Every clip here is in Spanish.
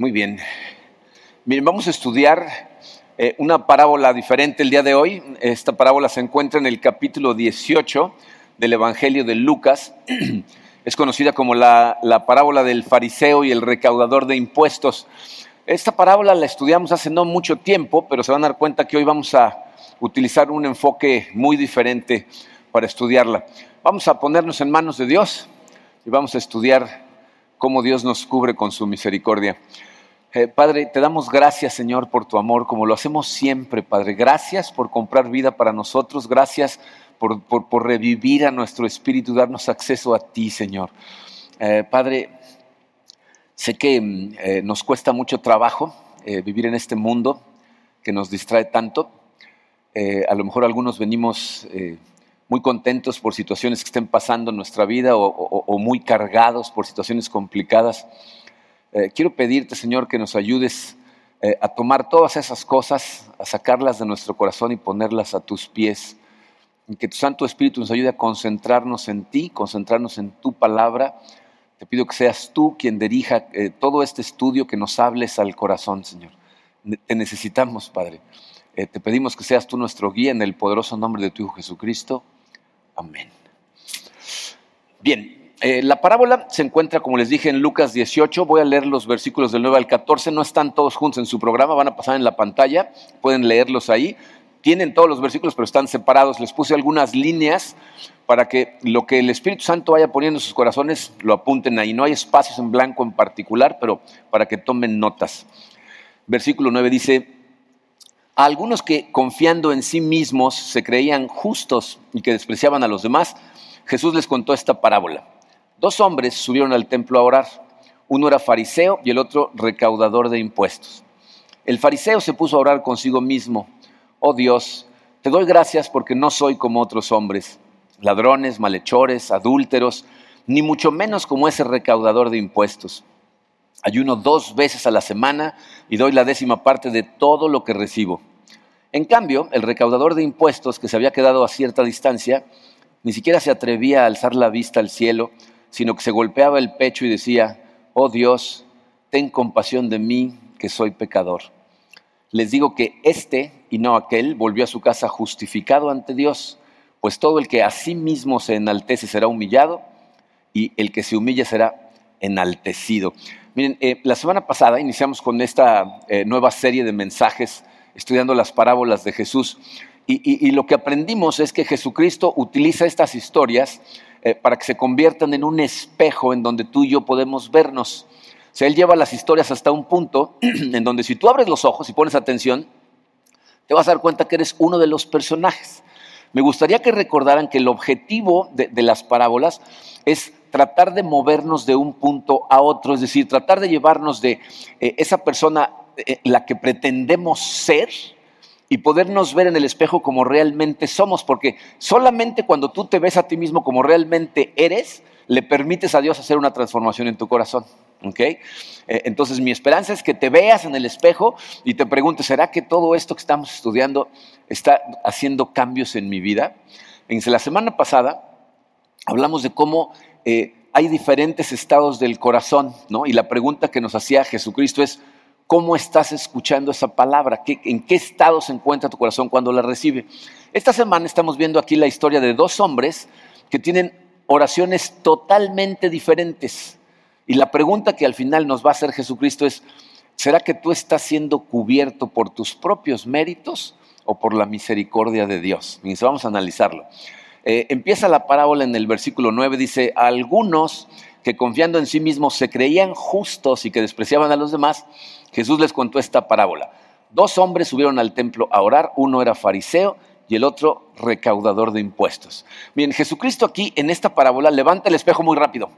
Muy bien. Miren, vamos a estudiar eh, una parábola diferente el día de hoy. Esta parábola se encuentra en el capítulo 18 del Evangelio de Lucas. Es conocida como la, la parábola del fariseo y el recaudador de impuestos. Esta parábola la estudiamos hace no mucho tiempo, pero se van a dar cuenta que hoy vamos a utilizar un enfoque muy diferente para estudiarla. Vamos a ponernos en manos de Dios y vamos a estudiar cómo Dios nos cubre con su misericordia. Eh, Padre, te damos gracias, Señor, por tu amor, como lo hacemos siempre, Padre. Gracias por comprar vida para nosotros. Gracias por, por, revivir a nuestro espíritu, darnos acceso a ti, Señor. Eh, Padre, sé que mm, eh, nos cuesta mucho trabajo vivir en este mundo que nos distrae tanto. a lo mejor algunos venimos muy contentos por situaciones que estén pasando en nuestra vida o, muy cargados por situaciones complicadas. Eh, quiero pedirte, Señor, que nos ayudes eh, a tomar todas esas cosas, a sacarlas de nuestro corazón y ponerlas a tus pies. Y que tu Santo Espíritu nos ayude a concentrarnos en ti, concentrarnos en tu palabra. Te pido que seas tú quien dirija eh, todo este estudio, que nos hables al corazón, Señor. Te necesitamos, Padre. te pedimos que seas tú nuestro guía en el poderoso nombre de tu Hijo Jesucristo. Amén. Bien, eh, la parábola se encuentra, como les dije, en Lucas 18. Voy a leer los versículos del 9 al 14. No están todos juntos en su programa, van a pasar en la pantalla. Pueden leerlos ahí. Tienen todos los versículos, pero están separados. Les puse algunas líneas para que lo que el Espíritu Santo vaya poniendo en sus corazones lo apunten ahí. No hay espacios en blanco en particular, pero para que tomen notas. Versículo 9 dice, a algunos que confiando en sí mismos se creían justos y que despreciaban a los demás, Jesús les contó esta parábola. Dos hombres subieron al templo a orar. Uno era fariseo y el otro recaudador de impuestos. El fariseo se puso a orar consigo mismo. Oh Dios, te doy gracias porque no soy como otros hombres, ladrones, malhechores, adúlteros, ni mucho menos como ese recaudador de impuestos. Ayuno dos veces a la semana y doy la décima parte de todo lo que recibo. En cambio, el recaudador de impuestos, que se había quedado a cierta distancia, ni siquiera se atrevía a alzar la vista al cielo, sino que se golpeaba el pecho y decía, oh Dios, ten compasión de mí, que soy pecador. Les digo que este y no aquel volvió a su casa justificado ante Dios, pues todo el que a sí mismo se enaltece será humillado y el que se humilla será enaltecido. Miren, eh, la semana pasada iniciamos con esta eh, nueva serie de mensajes estudiando las parábolas de Jesús y, lo que aprendimos es que Jesucristo utiliza estas historias eh, para que se conviertan en un espejo en donde tú y yo podemos vernos. O sea, Él lleva las historias hasta un punto en donde si tú abres los ojos y pones atención, te vas a dar cuenta que eres uno de los personajes. Me gustaría que recordaran que el objetivo de, las parábolas es tratar de movernos de un punto a otro, es decir, tratar de llevarnos de eh, esa persona eh, la que pretendemos ser y podernos ver en el espejo como realmente somos, porque solamente cuando tú te ves a ti mismo como realmente eres, le permites a Dios hacer una transformación en tu corazón. ¿okay? Eh, entonces mi esperanza es que te veas en el espejo y te preguntes, ¿será que todo esto que estamos estudiando está haciendo cambios en mi vida? En la semana pasada hablamos de cómo eh, hay diferentes estados del corazón, ¿no? Y la pregunta que nos hacía Jesucristo es, ¿cómo estás escuchando esa palabra? ¿En qué estado se encuentra tu corazón cuando la recibe? Esta semana estamos viendo aquí la historia de dos hombres que tienen oraciones totalmente diferentes. Y la pregunta que al final nos va a hacer Jesucristo es, ¿será que tú estás siendo cubierto por tus propios méritos o por la misericordia de Dios? vamos a analizarlo. Eh, empieza la parábola en el versículo 9, dice, algunos que confiando en sí mismos se creían justos y que despreciaban a los demás, Jesús les contó esta parábola. Dos hombres subieron al templo a orar, uno era fariseo y el otro recaudador de impuestos. Bien, Jesucristo aquí en esta parábola levanta el espejo muy rápido.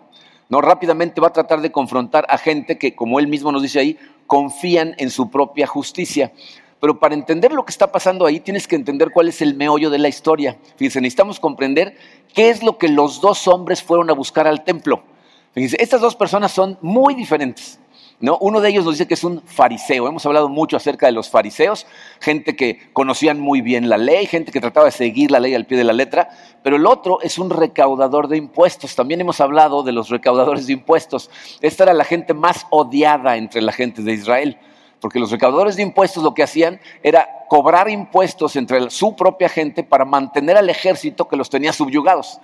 No rápidamente va a tratar de confrontar a gente que, como él mismo nos dice ahí, confían en su propia justicia. Pero para entender lo que está pasando ahí, tienes que entender cuál es el meollo de la historia. Fíjense, necesitamos comprender qué es lo que los dos hombres fueron a buscar al templo. Fíjense, estas dos personas son muy diferentes. ¿No? Uno de ellos nos dice que es un fariseo. Hemos hablado mucho acerca de los fariseos, gente que conocían muy bien la ley, gente que trataba de seguir la ley al pie de la letra, pero el otro es un recaudador de impuestos. También hemos hablado de los recaudadores de impuestos. Esta era la gente más odiada entre la gente de Israel, porque los recaudadores de impuestos lo que hacían era cobrar impuestos entre su propia gente para mantener al ejército que los tenía subyugados.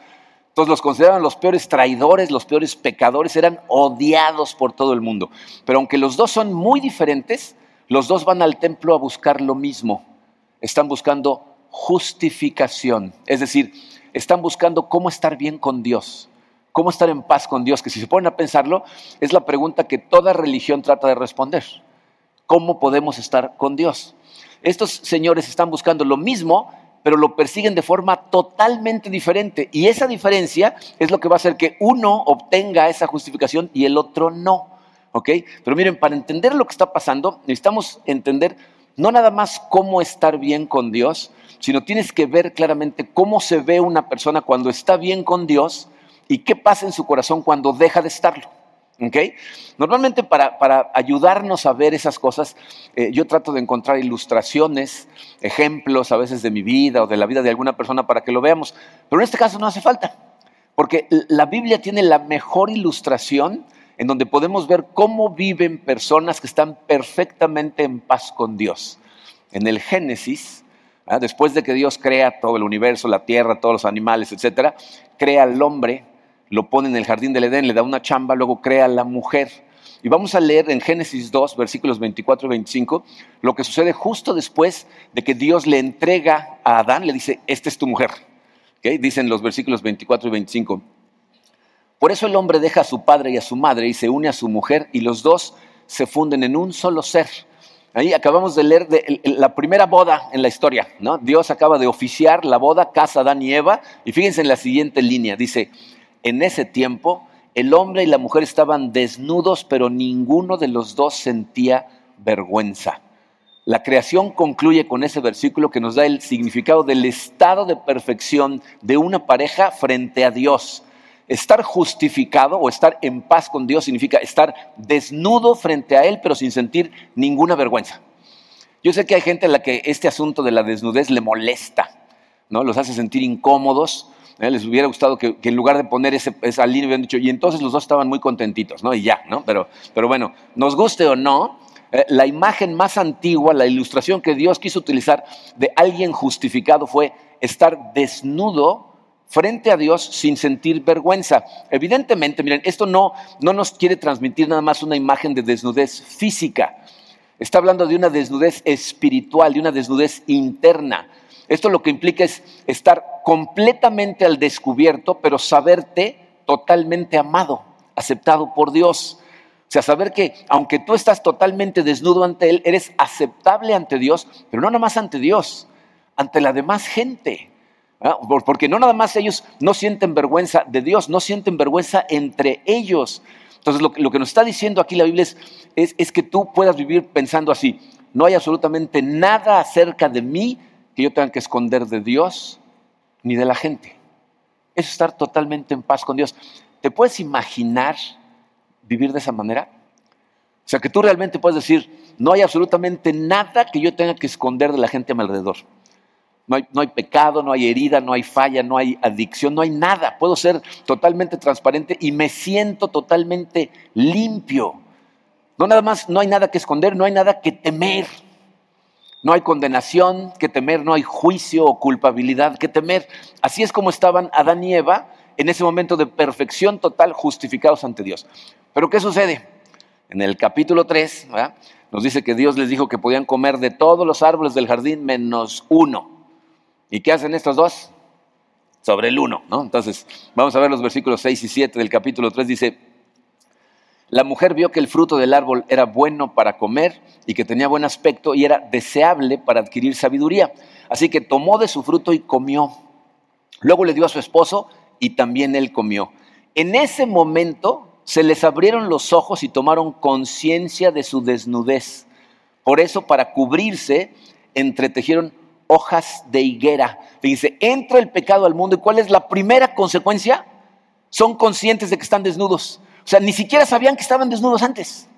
Entonces los consideraban los peores traidores, los peores pecadores, eran odiados por todo el mundo. Pero aunque los dos son muy diferentes, los dos van al templo a buscar lo mismo. Están buscando justificación, es decir, están buscando cómo estar bien con Dios, cómo estar en paz con Dios, que si se ponen a pensarlo, es la pregunta que toda religión trata de responder. ¿Cómo podemos estar con Dios? Estos señores están buscando lo mismo, pero lo persiguen de forma totalmente diferente. Y esa diferencia es lo que va a hacer que uno obtenga esa justificación y el otro no. ¿Ok? Pero miren, para entender lo que está pasando, necesitamos entender no nada más cómo estar bien con Dios, sino tienes que ver claramente cómo se ve una persona cuando está bien con Dios y qué pasa en su corazón cuando deja de estarlo. Normalmente para, ayudarnos a ver esas cosas, eh, yo trato de encontrar ilustraciones, ejemplos a veces de mi vida o de la vida de alguna persona para que lo veamos, pero en este caso no hace falta, porque la Biblia tiene la mejor ilustración en donde podemos ver cómo viven personas que están perfectamente en paz con Dios. En el Génesis, ¿ah? después de que Dios crea todo el universo, la tierra, todos los animales, etcétera, crea al hombre lo pone en el jardín del Edén, le da una chamba, luego crea a la mujer. Y vamos a leer en Génesis 2, versículos 24 y 25, lo que sucede justo después de que Dios le entrega a Adán, le dice, esta es tu mujer. Dicen los versículos 24 y 25. Por eso el hombre deja a su padre y a su madre y se une a su mujer y los dos se funden en un solo ser. Ahí acabamos de leer la primera boda en la historia, ¿no? Dios acaba de oficiar la boda, casa Adán y Eva, y fíjense en la siguiente línea, dice, en ese tiempo el hombre y la mujer estaban desnudos, pero ninguno de los dos sentía vergüenza. La creación concluye con ese versículo que nos da el significado del estado de perfección de una pareja frente a Dios. Estar justificado o estar en paz con Dios significa estar desnudo frente a Él, pero sin sentir ninguna vergüenza. Yo sé que hay gente a la que este asunto de la desnudez le molesta, ¿no? Los hace sentir incómodos, ¿eh? Les hubiera gustado que, en lugar de poner ese, esa línea hubieran dicho, y entonces los dos estaban muy contentitos, ¿no? Y ya, ¿no? Pero, pero bueno, nos guste o no, eh, la imagen más antigua, la ilustración que Dios quiso utilizar de alguien justificado fue estar desnudo frente a Dios sin sentir vergüenza. Evidentemente, miren, esto no, no nos quiere transmitir nada más una imagen de desnudez física. Está hablando de una desnudez espiritual, de una desnudez interna. Esto lo que implica es estar completamente al descubierto, pero saberte totalmente amado, aceptado por Dios. O sea, saber que aunque tú estás totalmente desnudo ante Él, eres aceptable ante Dios, pero no nada más ante Dios, ante la demás gente. Porque no nada más ellos no sienten vergüenza de Dios, no sienten vergüenza entre ellos. Entonces, lo, que nos está diciendo aquí la Biblia es, es que tú puedas vivir pensando así. No hay absolutamente nada acerca de mí que yo tenga que esconder de Dios ni de la gente. Es estar totalmente en paz con Dios. ¿Te puedes imaginar vivir de esa manera? O sea, que tú realmente puedes decir, no hay absolutamente nada que yo tenga que esconder de la gente a mi alrededor. No hay, pecado, no hay herida, no hay falla, no hay adicción, no hay nada. Puedo ser totalmente transparente y me siento totalmente limpio. No nada más, no hay nada que esconder, no hay nada que temer. No hay condenación que temer, no hay juicio o culpabilidad que temer. Así es como estaban Adán y Eva en ese momento de perfección total, justificados ante Dios. Pero ¿qué sucede? En el capítulo 3 nos dice que Dios les dijo que podían comer de todos los árboles del jardín menos uno. ¿Y qué hacen estos dos? Sobre el uno, ¿no? Entonces, vamos a ver los versículos 6 y 7 del capítulo 3. Dice, la mujer vio que el fruto del árbol era bueno para comer y que tenía buen aspecto y era deseable para adquirir sabiduría. Así que tomó de su fruto y comió. Luego le dio a su esposo y también él comió. En ese momento se les abrieron los ojos y tomaron conciencia de su desnudez. Por eso, para cubrirse, entretejieron hojas de higuera. Dice, entra el pecado al mundo y ¿cuál es la primera consecuencia? Son conscientes de que están desnudos. O sea, ni siquiera sabían que estaban desnudos antes.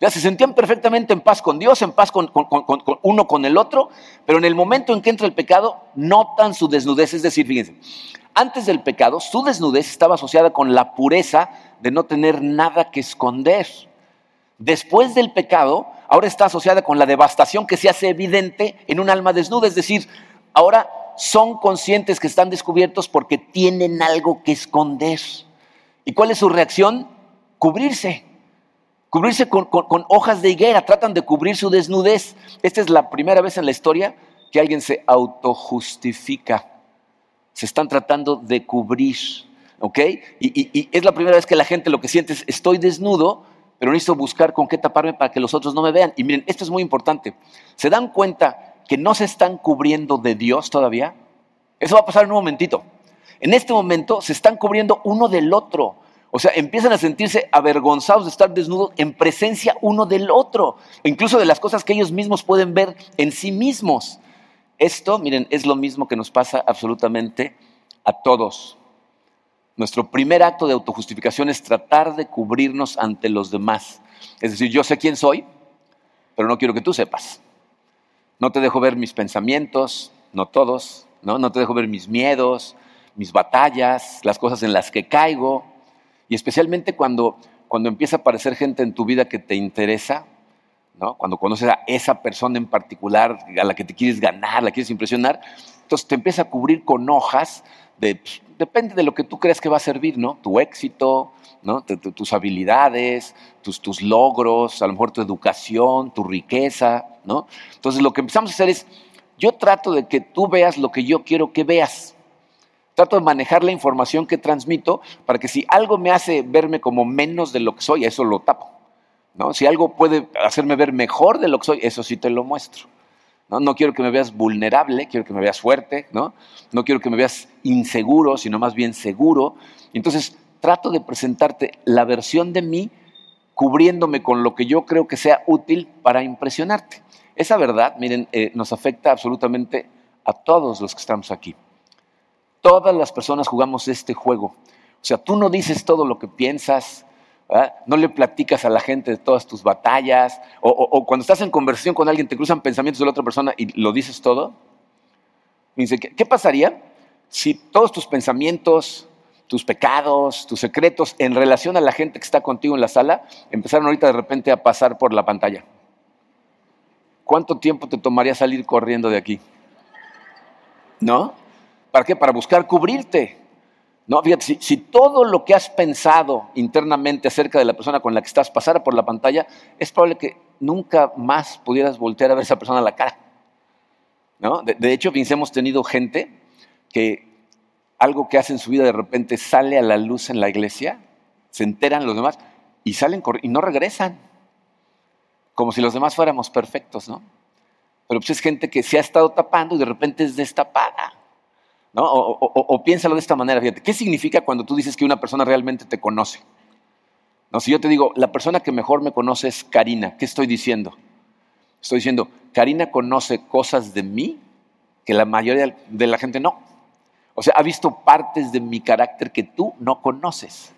Ya se sentían perfectamente en paz con Dios, en paz con, uno con el otro, pero en el momento en que entra el pecado, notan su desnudez. Es decir, fíjense, antes del pecado, su desnudez estaba asociada con la pureza de no tener nada que esconder. Después del pecado, ahora está asociada con la devastación que se hace evidente en un alma desnuda. Es decir, ahora son conscientes que están descubiertos porque tienen algo que esconder. ¿Y cuál es su reacción? Cubrirse. Cubrirse con, hojas de higuera. Tratan de cubrir su desnudez. Esta es la primera vez en la historia que alguien se autojustifica. Se están tratando de cubrir. ¿Ok? Y, y es la primera vez que la gente lo que siente es, estoy desnudo, pero necesito buscar con qué taparme para que los otros no me vean. Y miren, esto es muy importante. ¿Se dan cuenta que no se están cubriendo de Dios todavía? Eso va a pasar en un momentito. En este momento se están cubriendo uno del otro. O sea, empiezan a sentirse avergonzados de estar desnudos en presencia uno del otro, incluso de las cosas que ellos mismos pueden ver en sí mismos. Esto, miren, es lo mismo que nos pasa absolutamente a todos. Nuestro primer acto de autojustificación es tratar de cubrirnos ante los demás. Es decir, yo sé quién soy, pero no quiero que tú sepas. No te dejo ver mis pensamientos, no todos, ¿no? No te dejo ver mis miedos, mis batallas, las cosas en las que caigo, y especialmente cuando, cuando empieza a aparecer gente en tu vida que te interesa, ¿no? cuando conoces a esa persona en particular a la que te quieres ganar, la quieres impresionar, entonces te empieza a cubrir con hojas de, pues, depende de lo que tú creas que va a servir, ¿no? Tu éxito, tus habilidades, tus, tus logros, a lo mejor tu educación, tu riqueza, ¿no? Entonces lo que empezamos a hacer es, yo trato de que tú veas lo que yo quiero que veas. Trato de manejar la información que transmito para que si algo me hace verme como menos de lo que soy, eso lo tapo. ¿no? Si algo puede hacerme ver mejor de lo que soy, eso sí te lo muestro. ¿No? quiero que me veas vulnerable, quiero que me veas fuerte, ¿no? no quiero que me veas inseguro, sino más bien seguro. Entonces trato de presentarte la versión de mí cubriéndome con lo que yo creo que sea útil para impresionarte. Esa verdad, miren, eh, nos afecta absolutamente a todos los que estamos aquí. Todas las personas jugamos este juego. O sea, tú no dices todo lo que piensas, no le platicas a la gente de todas tus batallas, o, cuando estás en conversación con alguien te cruzan pensamientos de la otra persona y lo dices todo. dice, ¿qué pasaría si todos tus pensamientos, tus pecados, tus secretos en relación a la gente que está contigo en la sala empezaron ahorita de repente a pasar por la pantalla? ¿Cuánto tiempo te tomaría salir corriendo de aquí? ¿No? ¿Para qué? Para buscar cubrirte. No, fíjate, si, todo lo que has pensado internamente acerca de la persona con la que estás pasara por la pantalla, es probable que nunca más pudieras voltear a ver esa persona a la cara. ¿No? De, hecho, hemos tenido gente que algo que hace en su vida de repente sale a la luz en la iglesia, se enteran los demás y salen y no regresan. Como si los demás fuéramos perfectos, ¿no? Pero pues es gente que se ha estado tapando y de repente es destapada. ¿No? O, piénsalo de esta manera, fíjate, ¿qué significa cuando tú dices que una persona realmente te conoce? No, si yo te digo, la persona que mejor me conoce es Karina, ¿qué estoy diciendo? Estoy diciendo, Karina conoce cosas de mí que la mayoría de la gente no. O sea, ha visto partes de mi carácter que tú no conoces,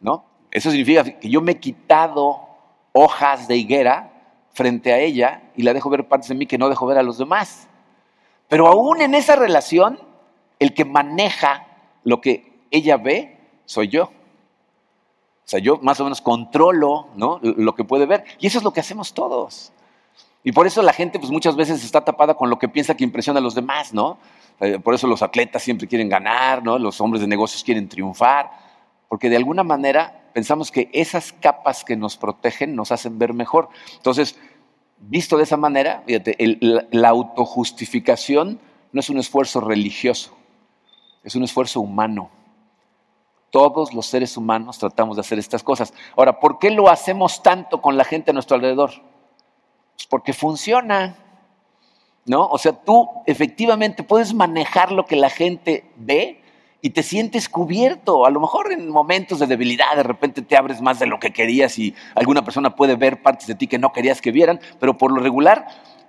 ¿no? Eso significa que yo me he quitado hojas de higuera frente a ella y la dejo ver partes de mí que no dejo ver a los demás. Pero aún en esa relación, el que maneja lo que ella ve soy yo. O sea, yo más o menos controlo ¿no? lo que puede ver. Y eso es lo que hacemos todos. Y por eso la gente pues, muchas veces está tapada con lo que piensa que impresiona a los demás, ¿no? Eh, por eso los atletas siempre quieren ganar, ¿no? Los hombres de negocios quieren triunfar, porque de alguna manera pensamos que esas capas que nos protegen nos hacen ver mejor. Entonces, visto de esa manera, fíjate, la autojustificación no es un esfuerzo religioso, es un esfuerzo humano. Todos los seres humanos tratamos de hacer estas cosas. Ahora, ¿por qué lo hacemos tanto con la gente a nuestro alrededor? Pues porque funciona. ¿No? O sea, tú efectivamente puedes manejar lo que la gente ve y te sientes cubierto. A lo mejor en momentos de debilidad de repente te abres más de lo que querías y alguna persona puede ver partes de ti que no querías que vieran, pero por lo regular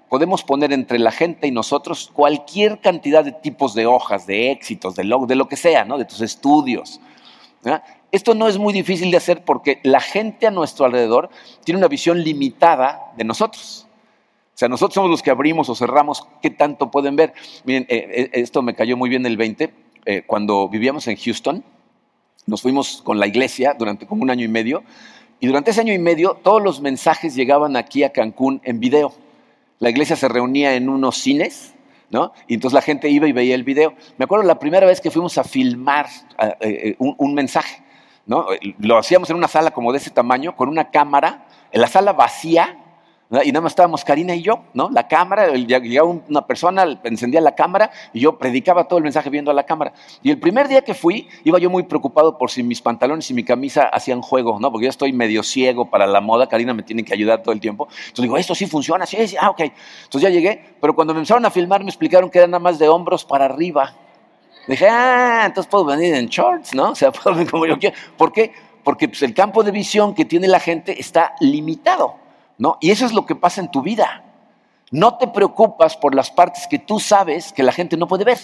podemos poner entre la gente y nosotros cualquier cantidad de tipos de hojas, de éxitos, de lo, de lo que sea, de tus estudios. Esto no es muy difícil de hacer porque la gente a nuestro alrededor tiene una visión limitada de nosotros. O sea, nosotros somos los que abrimos o cerramos qué tanto pueden ver. Miren, eh, eh, esto me cayó muy bien el 20. Eh, cuando vivíamos en Houston, nos fuimos con la iglesia durante como un año y medio. Y durante ese año y medio, todos los mensajes llegaban aquí a Cancún en video. La iglesia se reunía en unos cines ¿no? Y entonces la gente iba y veía el video. Me acuerdo la primera vez que fuimos a filmar eh, eh, un, mensaje, ¿no? Lo hacíamos en una sala como de ese tamaño, con una cámara, en la sala vacía, y nada más estábamos Karina y yo, ¿no? La cámara, llegaba una persona, encendía la cámara y yo predicaba todo el mensaje viendo a la cámara. Y el primer día que fui, iba yo muy preocupado por si mis pantalones y mi camisa hacían juego, ¿no? Porque yo estoy medio ciego para la moda, Karina me tiene que ayudar todo el tiempo. Entonces digo, esto sí funciona, sí, sí, ah, ok. Entonces ya llegué, pero cuando me empezaron a filmar me explicaron que era nada más de hombros para arriba. Dije, ah, entonces puedo venir en shorts, ¿no? O sea, puedo venir como yo quiero. ¿Por qué? Porque pues, el campo de visión que tiene la gente está limitado. ¿No? Y eso es lo que pasa en tu vida. No te preocupas por las partes que tú sabes que la gente no puede ver.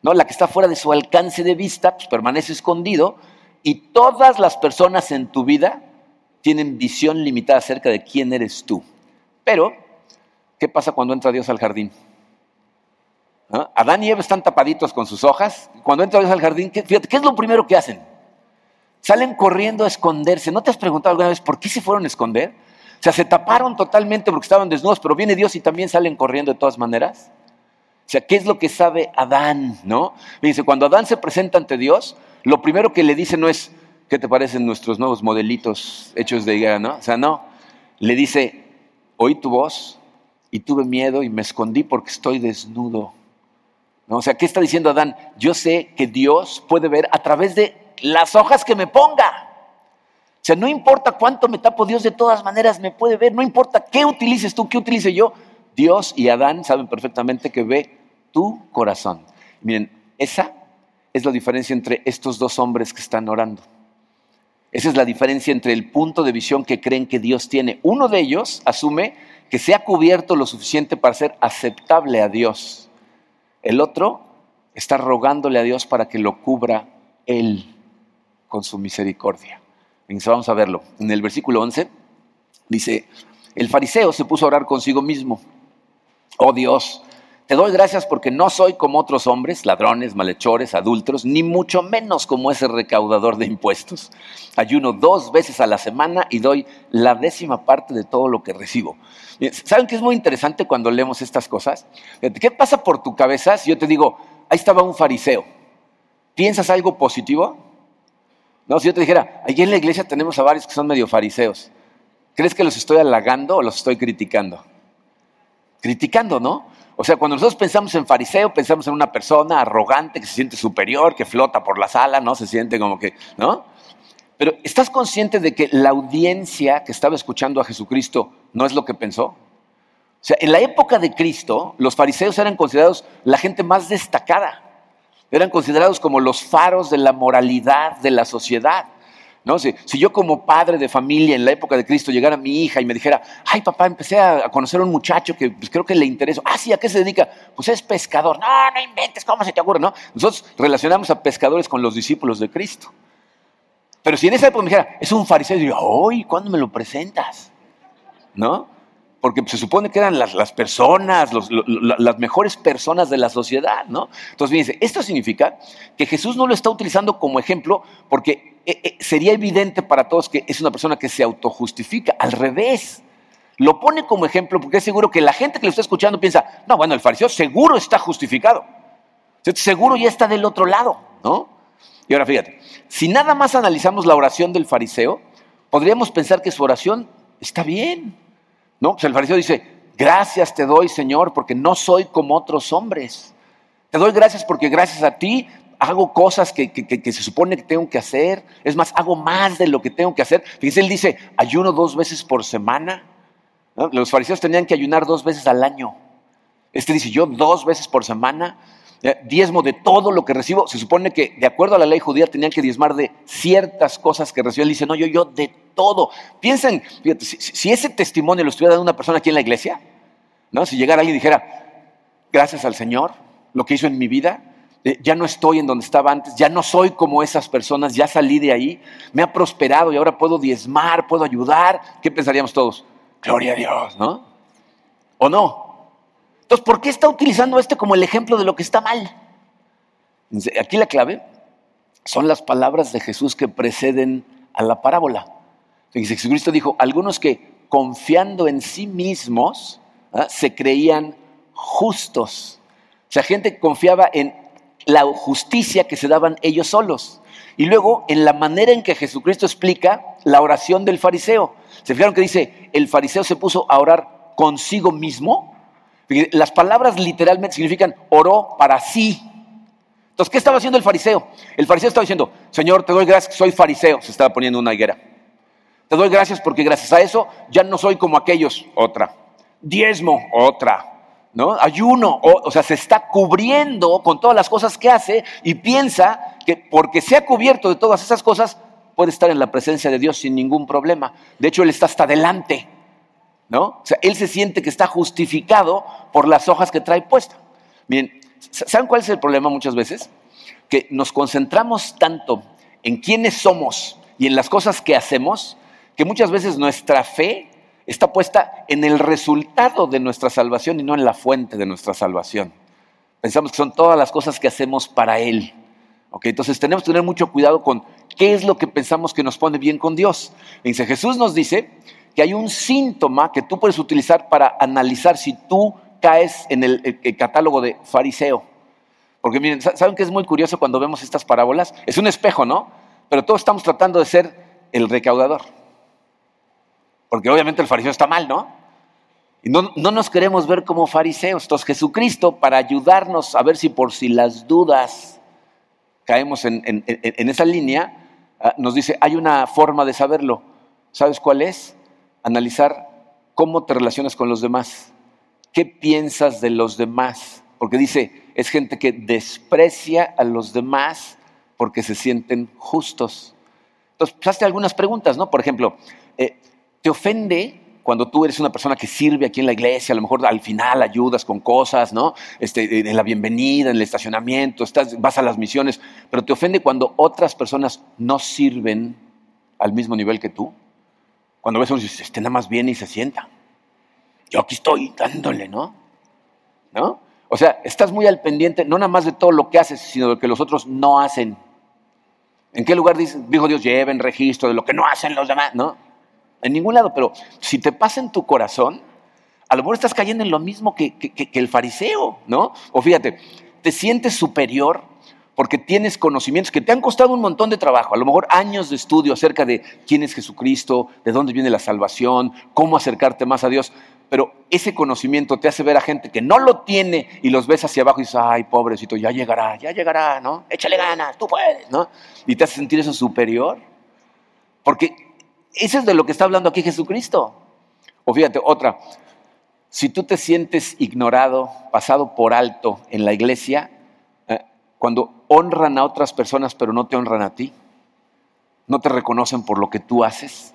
¿no? La que está fuera de su alcance de vista pues, permanece escondido y todas las personas en tu vida tienen visión limitada acerca de quién eres tú. Pero, ¿qué pasa cuando entra Dios al jardín? Adán y Eva están tapaditos con sus hojas. Cuando entra Dios al jardín, fíjate, ¿qué es lo primero que hacen? Salen corriendo a esconderse. ¿No te has preguntado alguna vez por qué se fueron a esconder? O sea, se taparon totalmente porque estaban desnudos, pero viene Dios y también salen corriendo de todas maneras. O sea, ¿qué es lo que sabe Adán? ¿No? dice, cuando Adán se presenta ante Dios, lo primero que le dice no es, ¿qué te parecen nuestros nuevos modelitos hechos de higuera? ¿no? O sea, no. Le dice, oí tu voz y tuve miedo y me escondí porque estoy desnudo. ¿No? O sea, ¿qué está diciendo Adán? Yo sé que Dios puede ver a través de las hojas que me ponga. O sea, no importa cuánto me tapo, Dios de todas maneras me puede ver. No importa qué utilices tú, qué utilice yo. Dios y Adán saben perfectamente que ve tu corazón. Miren, esa es la diferencia entre estos dos hombres que están orando. Esa es la diferencia entre el punto de visión que creen que Dios tiene. Uno de ellos asume que se ha cubierto lo suficiente para ser aceptable a Dios. El otro está rogándole a Dios para que lo cubra Él con su misericordia. Vamos a verlo. En el versículo 11 dice, el fariseo se puso a orar consigo mismo. Oh Dios, te doy gracias porque no soy como otros hombres, ladrones, malhechores, adúlteros, ni mucho menos como ese recaudador de impuestos. Ayuno dos veces a la semana y doy la décima parte de todo lo que recibo. ¿Saben qué es muy interesante cuando leemos estas cosas? ¿Qué pasa por tu cabeza si yo te digo, ahí estaba un fariseo? ¿Piensas algo positivo? No, si yo te dijera, allí en la iglesia tenemos a varios que son medio fariseos. ¿Crees que los estoy halagando o los estoy criticando? Criticando, ¿no? O sea, cuando nosotros pensamos en fariseo, pensamos en una persona arrogante que se siente superior, que flota por la sala, ¿no? Se siente como que, ¿no? Pero ¿estás consciente de que la audiencia que estaba escuchando a Jesucristo no es lo que pensó? O sea, en la época de Cristo, los fariseos eran considerados la gente más destacada eran considerados como los faros de la moralidad de la sociedad. ¿no? Si, yo como padre de familia en la época de Cristo llegara a mi hija y me dijera, ay papá, empecé a, conocer a un muchacho que pues, creo que le interesa, ah, sí, ¿a qué se dedica? Pues es pescador. No, no inventes, ¿cómo se te ocurre? ¿no? Nosotros relacionamos a pescadores con los discípulos de Cristo. Pero si en esa época me dijera, es un fariseo, yo ay, ¿cuándo me lo presentas? ¿No? Porque se supone que eran las, personas, las mejores personas de la sociedad, ¿no? Entonces, fíjense, esto significa que Jesús no lo está utilizando como ejemplo porque eh, eh, sería evidente para todos que es una persona que se autojustifica, al revés. Lo pone como ejemplo porque es seguro que la gente que lo está escuchando piensa, no, bueno, el fariseo seguro está justificado, seguro ya está del otro lado, ¿no? Y ahora fíjate, si nada más analizamos la oración del fariseo, podríamos pensar que su oración está bien, no, pues el fariseo dice, gracias te doy, Señor, porque no soy como otros hombres. Te doy gracias porque gracias a ti hago cosas que, se supone que tengo que hacer. Es más, hago más de lo que tengo que hacer. Fíjense, él dice, ayuno dos veces por semana. Los fariseos tenían que ayunar dos veces al año. Este dice, yo dos veces por semana diezmo de todo lo que recibo. Se supone que, de acuerdo a la ley judía, tenían que diezmar de ciertas cosas que recibió. Él dice, no, yo, yo de todo. Piensen, si, ese testimonio lo estuviera dando una persona aquí en la iglesia, ¿no? si llegara alguien y dijera, gracias al Señor, lo que hizo en mi vida, eh, ya no estoy en donde estaba antes, ya no soy como esas personas, ya salí de ahí, me ha prosperado y ahora puedo diezmar, puedo ayudar. ¿Qué pensaríamos todos? Gloria a Dios, ¿no? ¿O no? Entonces, ¿por qué está utilizando este como el ejemplo de lo que está mal? Aquí la clave son las palabras de Jesús que preceden a la parábola. Jesucristo dijo, algunos que confiando en sí mismos ¿ah? se creían justos. O sea, gente que confiaba en la justicia que se daban ellos solos. Y luego en la manera en que Jesucristo explica la oración del fariseo. ¿Se fijaron que dice, el fariseo se puso a orar consigo mismo? Las palabras literalmente significan oró para sí. Entonces, ¿qué estaba haciendo el fariseo? El fariseo estaba diciendo, Señor, te doy gracias soy fariseo. Se estaba poniendo una higuera. Te doy gracias porque gracias a eso ya no soy como aquellos. Otra. Diezmo. Otra. ¿no? Ayuno, o, sea, se está cubriendo con todas las cosas que hace y piensa que porque se ha cubierto de todas esas cosas, puede estar en la presencia de Dios sin ningún problema. De hecho, él está hasta adelante, ¿no? Él se siente que está justificado por las hojas que trae puesta. Bien, ¿saben cuál es el problema muchas veces? Que nos concentramos tanto en quiénes somos y en las cosas que hacemos, que muchas veces nuestra fe está puesta en el resultado de nuestra salvación y no en la fuente de nuestra salvación. Pensamos que son todas las cosas que hacemos para Él. Entonces tenemos que tener mucho cuidado con qué es lo que pensamos que nos pone bien con Dios. Dice, Jesús nos dice que hay un síntoma que tú puedes utilizar para analizar si tú caes en el, catálogo de fariseo. Porque miren, ¿saben que es muy curioso cuando vemos estas parábolas? Es un espejo, ¿no? Pero todos estamos tratando de ser el recaudador. Porque obviamente el fariseo está mal, ¿no? Y no, nos queremos ver como fariseos. Entonces Jesucristo, para ayudarnos a ver si por si las dudas caemos en, esa línea, ah, nos dice, hay una forma de saberlo. ¿Sabes cuál es? Analizar cómo te relacionas con los demás. ¿Qué piensas de los demás? Porque dice, es gente que desprecia a los demás porque se sienten justos. Entonces, pues, hazte algunas preguntas, ¿no? Por ejemplo, eh, ¿Te ofende cuando tú eres una persona que sirve aquí en la iglesia, a lo mejor al final ayudas con cosas, ¿no? Este, en la bienvenida, en el estacionamiento, estás, vas a las misiones, pero te ofende cuando otras personas no sirven al mismo nivel que tú. Cuando ves a uno dices, este nada más viene y se sienta. Yo aquí estoy dándole, ¿no? ¿No? O sea, estás muy al pendiente, no nada más de todo lo que haces, sino de lo que los otros no hacen. ¿En qué lugar dijo Dios, lleven registro de lo que no hacen los demás? ¿No? en ningún lado, pero si te pasa en tu corazón, a lo mejor estás cayendo en lo mismo que, el fariseo, ¿no? O fíjate, te sientes superior porque tienes conocimientos que te han costado un montón de trabajo, a lo mejor años de estudio acerca de quién es Jesucristo, de dónde viene la salvación, cómo acercarte más a Dios, pero ese conocimiento te hace ver a gente que no lo tiene y los ves hacia abajo y dices, ay, pobrecito, ya llegará, ya llegará, ¿no? Échale ganas, tú puedes, ¿no? Y te hace sentir eso superior. Porque eso es de lo que está hablando aquí Jesucristo. O fíjate, otra, si tú te sientes ignorado, pasado por alto en la iglesia, cuando honran a otras personas pero no te honran a ti, no te reconocen por lo que tú haces,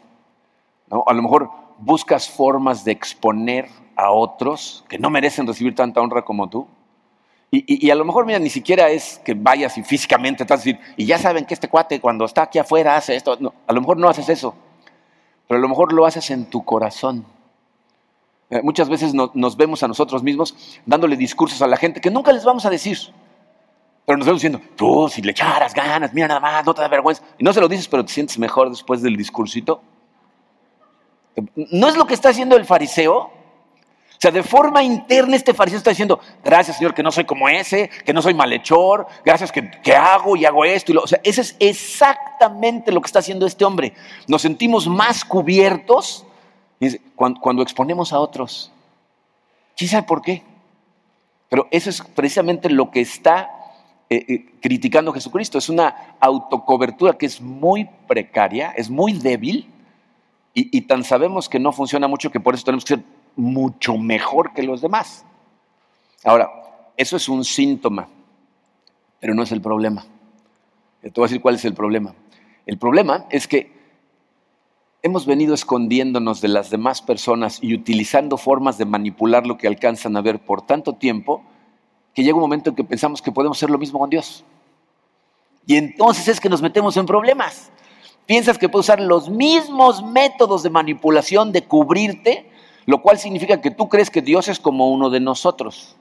a lo mejor buscas formas de exponer a otros que no merecen recibir tanta honra como tú. Y, a lo mejor, mira, ni siquiera es que vayas y físicamente estás decir, y ya saben que este cuate cuando está aquí afuera hace esto. a lo mejor no haces eso pero a lo mejor lo haces en tu corazón. Eh, muchas veces nos vemos a nosotros mismos dándole discursos a la gente que nunca les vamos a decir. Pero nos vemos diciendo, tú, si le echaras ganas, mira nada más, no te da vergüenza. Y no se lo dices, pero te sientes mejor después del discursito. ¿No es lo que está haciendo el fariseo? O sea, de forma interna este fariseo está diciendo, gracias Señor que no soy como ese, que no soy malhechor, gracias que, hago y hago esto. Y lo, o sea, eso es exactamente lo que está haciendo este hombre. Nos sentimos más cubiertos cuando, exponemos a otros. ¿Quién sabe por qué? Pero eso es precisamente lo que está eh, eh, criticando Jesucristo. Es una autocobertura que es muy precaria, es muy débil y, y, tan sabemos que no funciona mucho que por eso tenemos que ser mucho mejor que los demás. Ahora, eso es un síntoma, pero no es el problema. Te voy a decir cuál es el problema. El problema es que hemos venido escondiéndonos de las demás personas y utilizando formas de manipular lo que alcanzan a ver por tanto tiempo que llega un momento en que pensamos que podemos hacer lo mismo con Dios. Y entonces es que nos metemos en problemas. Piensas que puedes usar los mismos métodos de manipulación, de cubrirte, lo cual significa que tú crees que Dios es como uno de nosotros.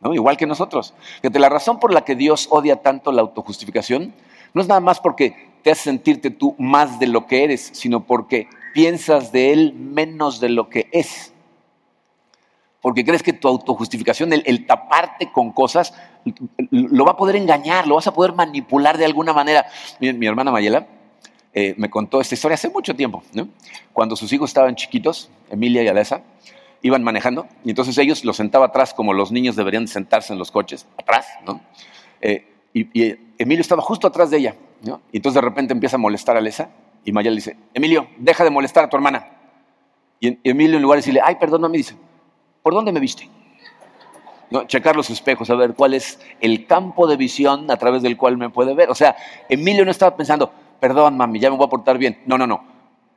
¿no? Igual que nosotros. Fíjate, la razón por la que Dios odia tanto la autojustificación no es nada más porque te hace sentirte tú más de lo que eres, sino porque piensas de Él menos de lo que es. Porque crees que tu autojustificación, el, taparte con cosas, lo va a poder engañar, lo vas a poder manipular de alguna manera. Mi, mi hermana Mayela eh, me contó esta historia hace mucho tiempo, cuando sus hijos estaban chiquitos, Emilia y Alesa, iban manejando y entonces ellos los sentaba atrás como los niños deberían sentarse en los coches, atrás, ¿no? Eh, y, Emilio estaba justo atrás de ella, ¿no? Y entonces de repente empieza a molestar a Alesa y Maya le dice, Emilio, deja de molestar a tu hermana. Y, Emilio en lugar de decirle, ay, perdóname, dice, ¿por dónde me viste? ¿No? Checar los espejos, a ver cuál es el campo de visión a través del cual me puede ver. O sea, Emilio no estaba pensando, perdón, mami, ya me voy a portar bien. No, no, no.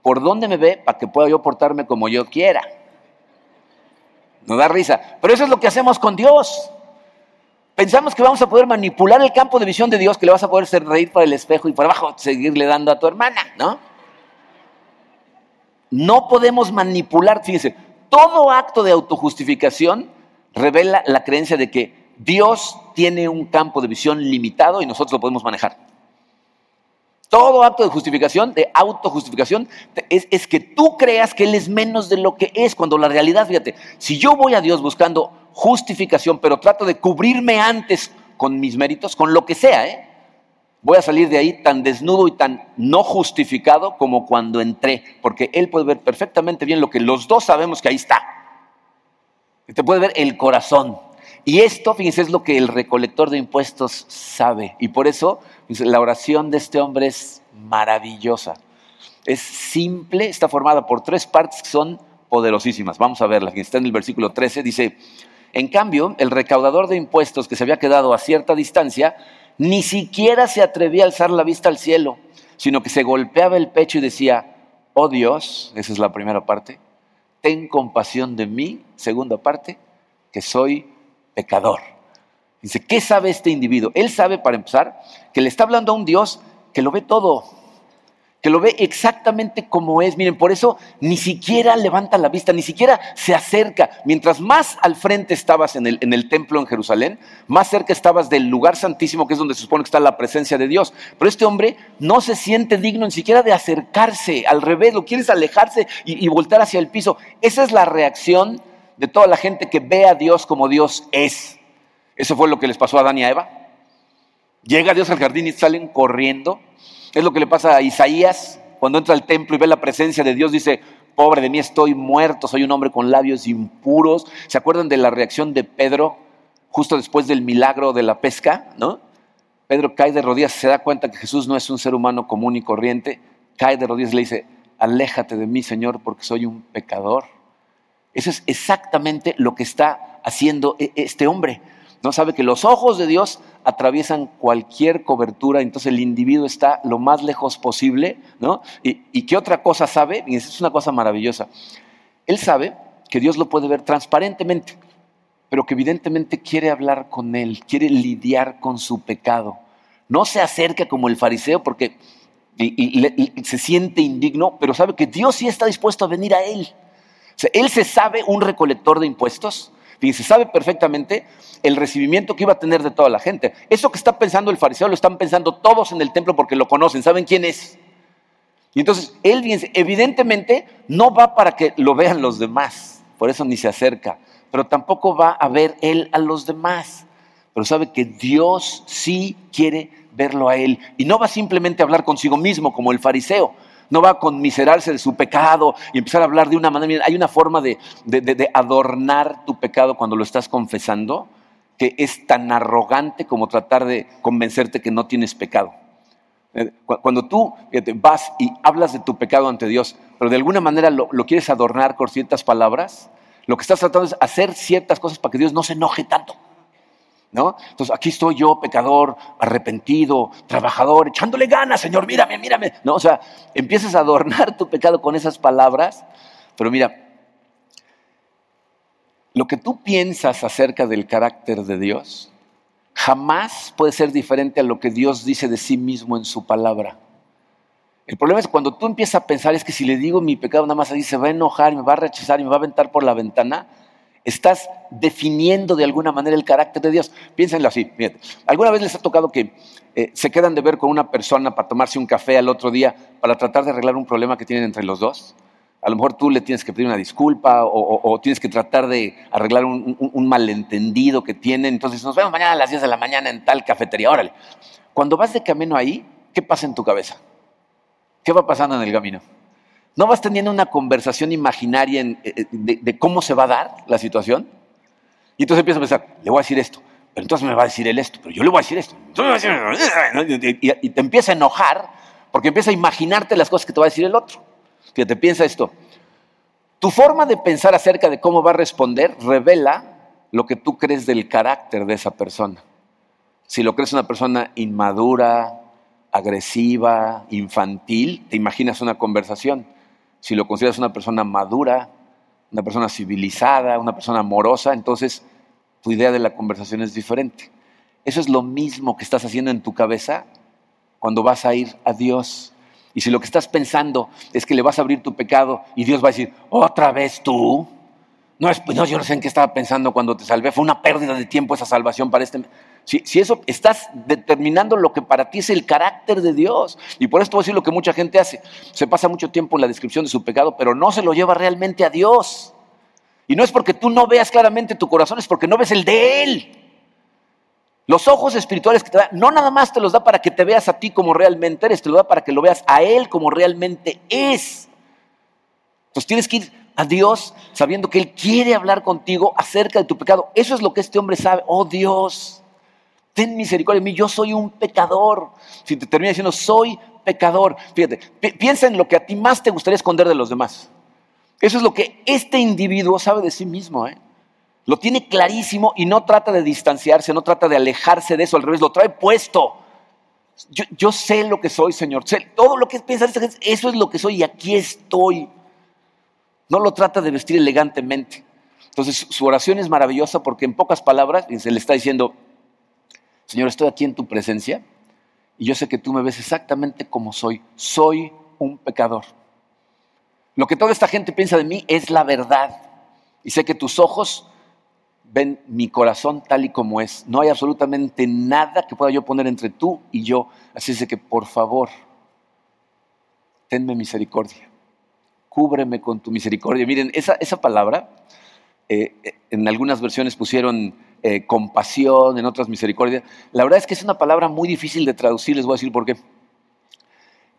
¿Por dónde me ve para que pueda yo portarme como yo quiera? No da risa. Pero eso es lo que hacemos con Dios. Pensamos que vamos a poder manipular el campo de visión de Dios, que le vas a poder hacer reír para el espejo y por abajo seguirle dando a tu hermana, ¿no? No podemos manipular, fíjense, todo acto de autojustificación revela la creencia de que Dios tiene un campo de visión limitado y nosotros lo podemos manejar. Todo acto de justificación, de autojustificación, es, es, que tú creas que Él es menos de lo que es, cuando la realidad, fíjate, si yo voy a Dios buscando justificación, pero trato de cubrirme antes con mis méritos, con lo que sea, ¿eh? Voy a salir de ahí tan desnudo y tan no justificado como cuando entré, porque Él puede ver perfectamente bien lo que los dos sabemos que ahí está. Te puede ver el corazón. Y esto, fíjense, es lo que el recolector de impuestos sabe. Y por eso la oración de este hombre es maravillosa. Es simple, está formada por tres partes que son poderosísimas. Vamos a verla, que está en el versículo 13. Dice, en cambio, el recaudador de impuestos que se había quedado a cierta distancia, ni siquiera se atrevía a alzar la vista al cielo, sino que se golpeaba el pecho y decía, oh Dios, esa es la primera parte, ten compasión de mí, segunda parte, que soy pecador. Dice, ¿qué sabe este individuo? Él sabe, para empezar, que le está hablando a un Dios que lo ve todo, que lo ve exactamente como es. Miren, por eso ni siquiera levanta la vista, ni siquiera se acerca. Mientras más al frente estabas en el, en el, templo en Jerusalén, más cerca estabas del lugar santísimo, que es donde se supone que está la presencia de Dios. Pero este hombre no se siente digno ni siquiera de acercarse, al revés, lo quieres alejarse y, y voltar hacia el piso. Esa es la reacción de toda la gente que ve a Dios como Dios es. Eso fue lo que les pasó a Adán y a Eva. Llega Dios al jardín y salen corriendo. Es lo que le pasa a Isaías cuando entra al templo y ve la presencia de Dios. Dice, pobre de mí, estoy muerto, soy un hombre con labios impuros. ¿Se acuerdan de la reacción de Pedro justo después del milagro de la pesca? ¿no? Pedro cae de rodillas, se da cuenta que Jesús no es un ser humano común y corriente. Cae de rodillas y le dice, aléjate de mí, Señor, porque soy un pecador. Eso es exactamente lo que está haciendo e-, este hombre. No sabe que los ojos de Dios atraviesan cualquier cobertura, entonces el individuo está lo más lejos posible, ¿no? ¿Y, qué otra cosa sabe? Y es una cosa maravillosa. Él sabe que Dios lo puede ver transparentemente, pero que evidentemente quiere hablar con él, quiere lidiar con su pecado. No se acerca como el fariseo porque se siente indigno, pero sabe que Dios sí está dispuesto a venir a él. él se sabe un recolector de impuestos, Fíjense, sabe perfectamente el recibimiento que iba a tener de toda la gente. Eso que está pensando el fariseo lo están pensando todos en el templo porque lo conocen, saben quién es. Y entonces él, evidentemente, no va para que lo vean los demás, por eso ni se acerca, pero tampoco va a ver él a los demás, pero sabe que Dios sí quiere verlo a él y no va simplemente a hablar consigo mismo como el fariseo, no va a conmiserarse de su pecado y empezar a hablar de una manera. hay una forma de, adornar tu pecado cuando lo estás confesando que es tan arrogante como tratar de convencerte que no tienes pecado. Eh, cuando tú vas y hablas de tu pecado ante Dios, pero de alguna manera lo, lo quieres adornar con ciertas palabras, lo que estás tratando es hacer ciertas cosas para que Dios no se enoje tanto. ¿No? Entonces aquí estoy yo, pecador, arrepentido, trabajador, echándole ganas, Señor, mírame, mírame. ¿No? O sea, empiezas a adornar tu pecado con esas palabras, pero mira, lo que tú piensas acerca del carácter de Dios jamás puede ser diferente a lo que Dios dice de sí mismo en su palabra. El problema es cuando tú empiezas a pensar es que si le digo mi pecado nada más así se va a enojar, me va a rechazar y me va a aventar por la ventana, estás definiendo de alguna manera el carácter de Dios. Piénsenlo así. ¿Alguna vez les ha tocado que eh, se quedan de ver con una persona para tomarse un café al otro día para tratar de arreglar un problema que tienen entre los dos? A lo mejor tú le tienes que pedir una disculpa o, tienes que tratar de arreglar un, un, malentendido que tienen. Entonces nos vemos mañana a las 10 de la mañana en tal cafetería. Órale. Cuando vas de camino ahí, ¿qué pasa en tu cabeza? ¿Qué va pasando en el camino? ¿No vas teniendo una conversación imaginaria eh, eh, de, cómo se va a dar la situación? Y entonces empiezas a pensar, le voy a decir esto, pero entonces me va a decir él esto, pero yo le voy a decir esto. Y te empieza a enojar porque empieza a imaginarte las cosas que te va a decir el otro. Fíjate, piensa esto. Tu forma de pensar acerca de cómo va a responder revela lo que tú crees del carácter de esa persona. Si lo crees una persona inmadura, agresiva, infantil, te imaginas una conversación. Si lo consideras una persona madura, una persona civilizada, una persona amorosa, entonces tu idea de la conversación es diferente. Eso es lo mismo que estás haciendo en tu cabeza cuando vas a ir a Dios. Y si lo que estás pensando es que le vas a abrir tu pecado y Dios va a decir, otra vez tú. No, es, no, yo no sé en qué estaba pensando cuando te salvé. Fue una pérdida de tiempo esa salvación para este. Si, eso estás determinando lo que para ti es el carácter de Dios. Y por esto voy a decir lo que mucha gente hace. Se pasa mucho tiempo en la descripción de su pecado, pero no se lo lleva realmente a Dios. Y no es porque tú no veas claramente tu corazón, es porque no ves el de Él. Los ojos espirituales que te da, no nada más te los da para que te veas a ti como realmente eres, te lo da para que lo veas a Él como realmente es. Entonces tienes que ir a Dios sabiendo que Él quiere hablar contigo acerca de tu pecado. Eso es lo que este hombre sabe. Oh Dios, ten misericordia de mí, yo soy un pecador. Si te termina diciendo, soy pecador, fíjate, piensa en lo que a ti más te gustaría esconder de los demás. Eso es lo que este individuo sabe de sí mismo. ¿eh? Lo tiene clarísimo y no trata de distanciarse, no trata de alejarse de eso, al revés, lo trae puesto. Yo, sé lo que soy, Señor. todo lo que piensa eso es lo que soy y aquí estoy. No lo trata de vestir elegantemente. Entonces, su oración es maravillosa porque en pocas palabras se le está diciendo, Señor, estoy aquí en tu presencia y yo sé que tú me ves exactamente como soy. Soy un pecador. Lo que toda esta gente piensa de mí es la verdad. Y sé que tus ojos ven mi corazón tal y como es. No hay absolutamente nada que pueda yo poner entre tú y yo. Así es que, por favor, tenme misericordia. Cúbreme con tu misericordia. Miren, esa, esa palabra, eh, en algunas versiones pusieron eh, compasión, en otras misericordia. La verdad es que es una palabra muy difícil de traducir, les voy a decir por qué.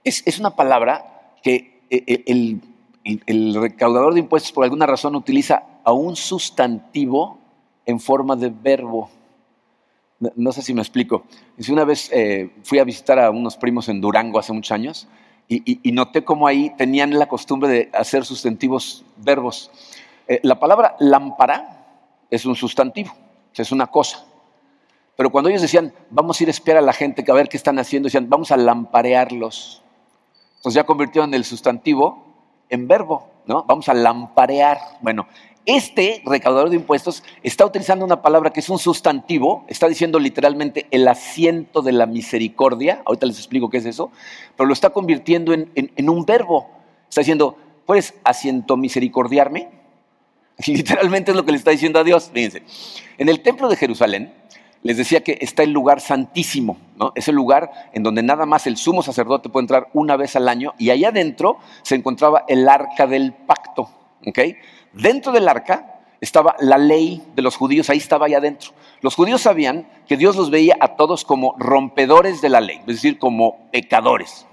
Es, una palabra que eh, eh, el, recaudador de impuestos por alguna razón utiliza a un sustantivo en forma de verbo. No, sé si me explico. una vez fui a visitar a unos primos en Durango hace muchos años y noté cómo ahí tenían la costumbre de hacer sustantivos verbos. la palabra lámpara es un sustantivo es una cosa. Pero cuando ellos decían, vamos a ir a espiar a la gente, a ver qué están haciendo, decían, vamos a lamparearlos. Entonces ya convirtieron el sustantivo en verbo, ¿no? Vamos a lamparear. Bueno, este recaudador de impuestos está utilizando una palabra que es un sustantivo, está diciendo literalmente el asiento de la misericordia, ahorita les explico qué es eso, pero lo está convirtiendo en, en un verbo. Está diciendo, ¿puedes asiento misericordiarme? Literalmente es lo que le está diciendo a Dios. Fíjense, en el templo de Jerusalén les decía que está el lugar santísimo, ¿no? Es el lugar en donde nada más el sumo sacerdote puede entrar una vez al año y allá adentro se encontraba el arca del pacto. Dentro del arca estaba la ley de los judíos, ahí estaba allá adentro. Los judíos sabían que Dios los veía a todos como rompedores de la ley, es decir, como pecadores.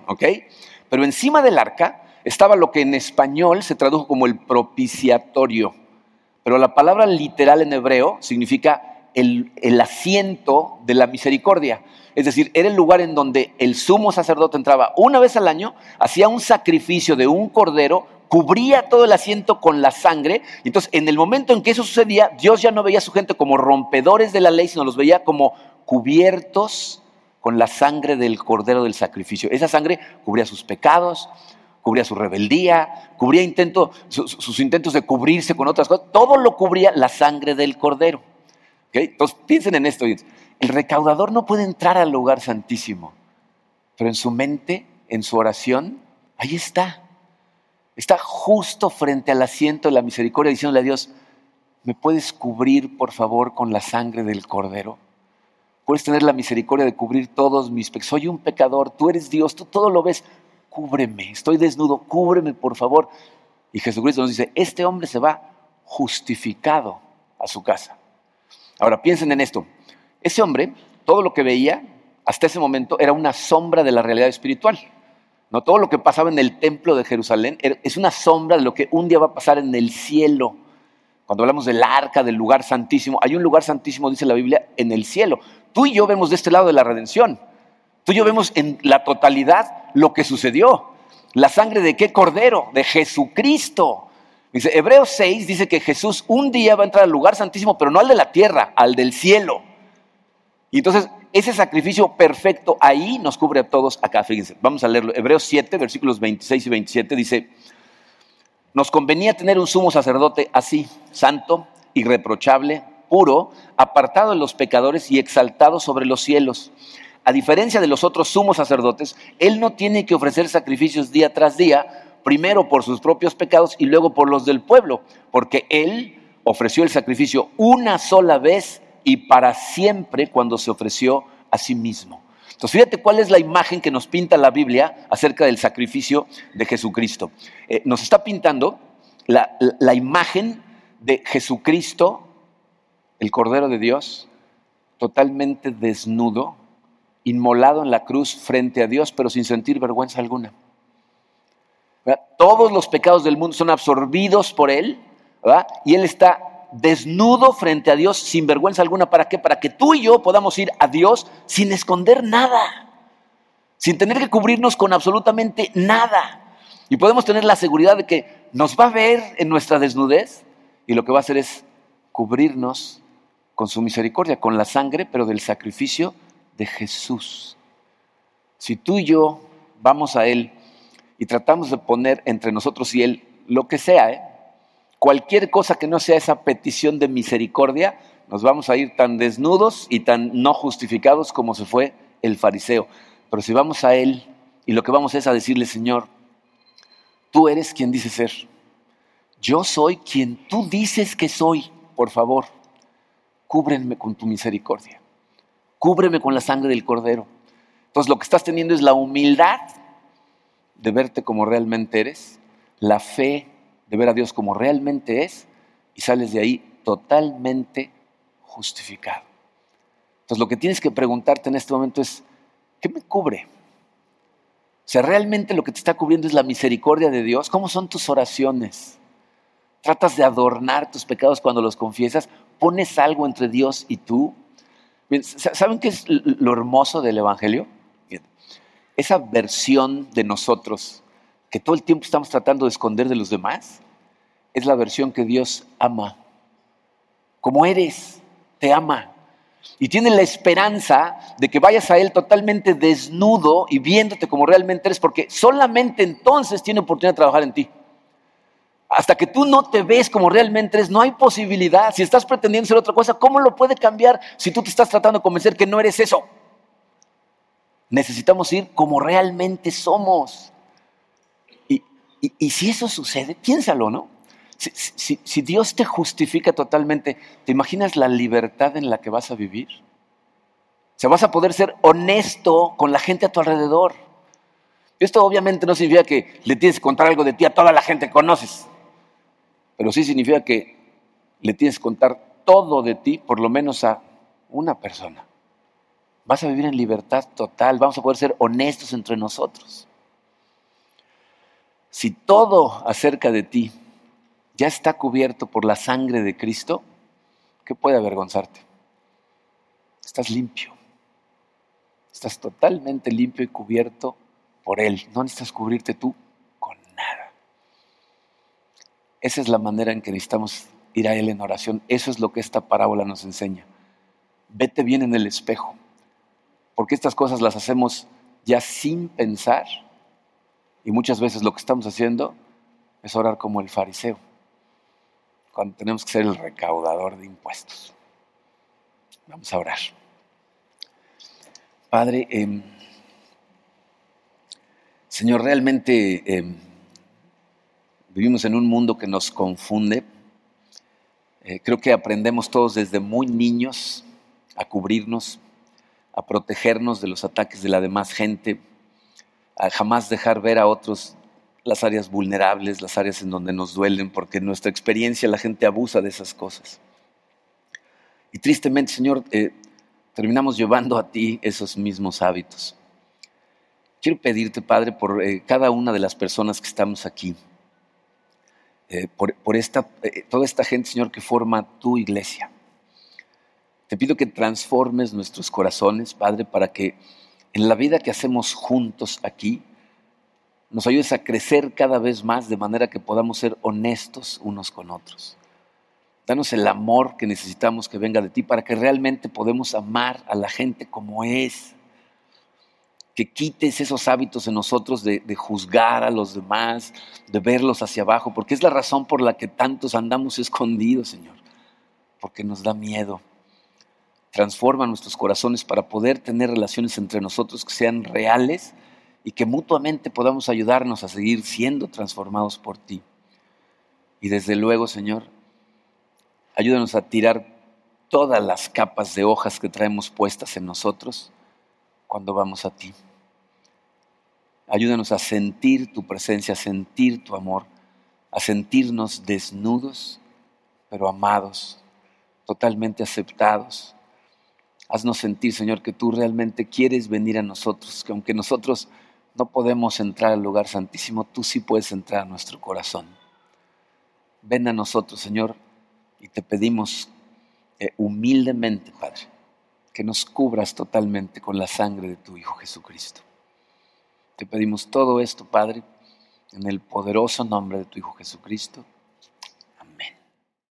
Pero encima del arca estaba lo que en español se tradujo como el propiciatorio pero la palabra literal en hebreo significa el, asiento de la misericordia. Es decir, era el lugar en donde el sumo sacerdote entraba una vez al año, hacía un sacrificio de un cordero, cubría todo el asiento con la sangre. Y entonces, en el momento en que eso sucedía, Dios ya no veía a su gente como rompedores de la ley, sino los veía como cubiertos con la sangre del cordero del sacrificio. Esa sangre cubría sus pecados, cubría su rebeldía, cubría intento, sus intentos de cubrirse con otras cosas, todo lo cubría la sangre del cordero. Entonces piensen en esto, el recaudador no puede entrar al lugar santísimo, pero en su mente, en su oración, ahí está. Está justo frente al asiento de la misericordia diciéndole a Dios, ¿me puedes cubrir por favor con la sangre del cordero? Puedes tener la misericordia de cubrir todos mis pecados. Soy un pecador, tú eres Dios, tú todo lo ves. Cúbreme, estoy desnudo, cúbreme por favor. Y Jesucristo nos dice, este hombre se va justificado a su casa. Ahora piensen en esto. Ese hombre, todo lo que veía hasta ese momento era una sombra de la realidad espiritual. No todo lo que pasaba en el templo de Jerusalén es una sombra de lo que un día va a pasar en el cielo. Cuando hablamos del arca, del lugar santísimo, hay un lugar santísimo, dice la Biblia, en el cielo. Tú y yo vemos de este lado de la redención. Tú y yo vemos en la totalidad lo que sucedió. La sangre de qué cordero? De Jesucristo. Dice, Hebreos 6 dice que Jesús un día va a entrar al lugar santísimo, pero no al de la tierra, al del cielo. Y entonces ese sacrificio perfecto ahí nos cubre a todos acá. Fíjense, vamos a leerlo. Hebreos 7, versículos 26 y 27 dice, nos convenía tener un sumo sacerdote así, santo, irreprochable, puro, apartado de los pecadores y exaltado sobre los cielos. A diferencia de los otros sumos sacerdotes, él no tiene que ofrecer sacrificios día tras día, primero por sus propios pecados y luego por los del pueblo, porque él ofreció el sacrificio una sola vez y para siempre cuando se ofreció a sí mismo. Entonces, fíjate cuál es la imagen que nos pinta la Biblia acerca del sacrificio de Jesucristo. Eh, nos está pintando la, la imagen de Jesucristo, el Cordero de Dios, totalmente desnudo, inmolado en la cruz frente a Dios, pero sin sentir vergüenza alguna. Todos los pecados del mundo son absorbidos por Él, y Él está desnudo frente a Dios sin vergüenza alguna. ¿Para qué? Para que tú y yo podamos ir a Dios sin esconder nada, sin tener que cubrirnos con absolutamente nada. Y podemos tener la seguridad de que nos va a ver en nuestra desnudez y lo que va a hacer es cubrirnos con su misericordia, con la sangre, pero del sacrificio de Jesús. Si tú y yo vamos a Él y tratamos de poner entre nosotros y Él lo que sea, ¿eh? Cualquier cosa que no sea esa petición de misericordia, nos vamos a ir tan desnudos y tan no justificados como se fue el fariseo. Pero si vamos a Él y lo que vamos es a decirle, Señor, tú eres quien dices ser. Yo soy quien tú dices que soy. Por favor, cúbrenme con tu misericordia. Cúbreme con la sangre del cordero. Entonces lo que estás teniendo es la humildad de verte como realmente eres, la fe de ver a Dios como realmente es y sales de ahí totalmente justificado. Entonces lo que tienes que preguntarte en este momento es, ¿qué me cubre? O sea, realmente lo que te está cubriendo es la misericordia de Dios. ¿Cómo son tus oraciones? ¿Tratas de adornar tus pecados cuando los confiesas? ¿Pones algo entre Dios y tú? ¿Saben qué es lo hermoso del Evangelio? Esa versión de nosotros que todo el tiempo estamos tratando de esconder de los demás, es la versión que Dios ama. Como eres, te ama. Y tiene la esperanza de que vayas a Él totalmente desnudo y viéndote como realmente eres, porque solamente entonces tiene oportunidad de trabajar en ti. Hasta que tú no te ves como realmente eres, no hay posibilidad. Si estás pretendiendo ser otra cosa, ¿cómo lo puede cambiar si tú te estás tratando de convencer que no eres eso? Necesitamos ir como realmente somos. Y, si eso sucede, piénsalo, ¿no? Si, si, Dios te justifica totalmente, ¿te imaginas la libertad en la que vas a vivir? O sea, vas a poder ser honesto con la gente a tu alrededor. Esto obviamente no significa que le tienes que contar algo de ti a toda la gente que conoces, pero sí significa que le tienes que contar todo de ti, por lo menos a una persona. Vas a vivir en libertad total, vamos a poder ser honestos entre nosotros. Si todo acerca de ti ya está cubierto por la sangre de Cristo, ¿qué puede avergonzarte? Estás limpio. Estás totalmente limpio y cubierto por Él. No necesitas cubrirte tú. Esa es la manera en que necesitamos ir a Él en oración. Eso es lo que esta parábola nos enseña. Vete bien en el espejo, porque estas cosas las hacemos ya sin pensar Y muchas veces lo que estamos haciendo es orar como el fariseo, cuando tenemos que ser el recaudador de impuestos. Vamos a orar. Padre, em, Señor, realmente em, vivimos en un mundo que nos confunde. Eh, creo que aprendemos todos desde muy niños a cubrirnos, a protegernos de los ataques de la demás gente, a jamás dejar ver a otros las áreas vulnerables, las áreas en donde nos duelen, porque en nuestra experiencia la gente abusa de esas cosas. Y tristemente, Señor, eh, terminamos llevando a ti esos mismos hábitos. Quiero pedirte, Padre, por eh, cada una de las personas que estamos aquí, eh, por, esta, toda esta gente, Señor, que forma tu iglesia. Te pido que transformes nuestros corazones, Padre, para que en la vida que hacemos juntos aquí, nos ayudes a crecer cada vez más de manera que podamos ser honestos unos con otros. Danos el amor que necesitamos que venga de ti para que realmente podamos amar a la gente como es. Que quites esos hábitos en nosotros de, juzgar a los demás, de verlos hacia abajo, porque es la razón por la que tantos andamos escondidos, Señor, porque nos da miedo. Transforma nuestros corazones para poder tener relaciones entre nosotros que sean reales y que mutuamente podamos ayudarnos a seguir siendo transformados por ti. Y desde luego, Señor, ayúdanos a tirar todas las capas de hojas que traemos puestas en nosotros cuando vamos a ti. Ayúdanos a sentir tu presencia, a sentir tu amor, a sentirnos desnudos, pero amados, totalmente aceptados. Haznos sentir, Señor, que tú realmente quieres venir a nosotros, que aunque nosotros no podemos entrar al lugar santísimo, tú sí puedes entrar a nuestro corazón. Ven a nosotros, Señor, y te pedimos eh, humildemente, Padre, que nos cubras totalmente con la sangre de tu Hijo Jesucristo. Te pedimos todo esto, Padre, en el poderoso nombre de tu Hijo Jesucristo.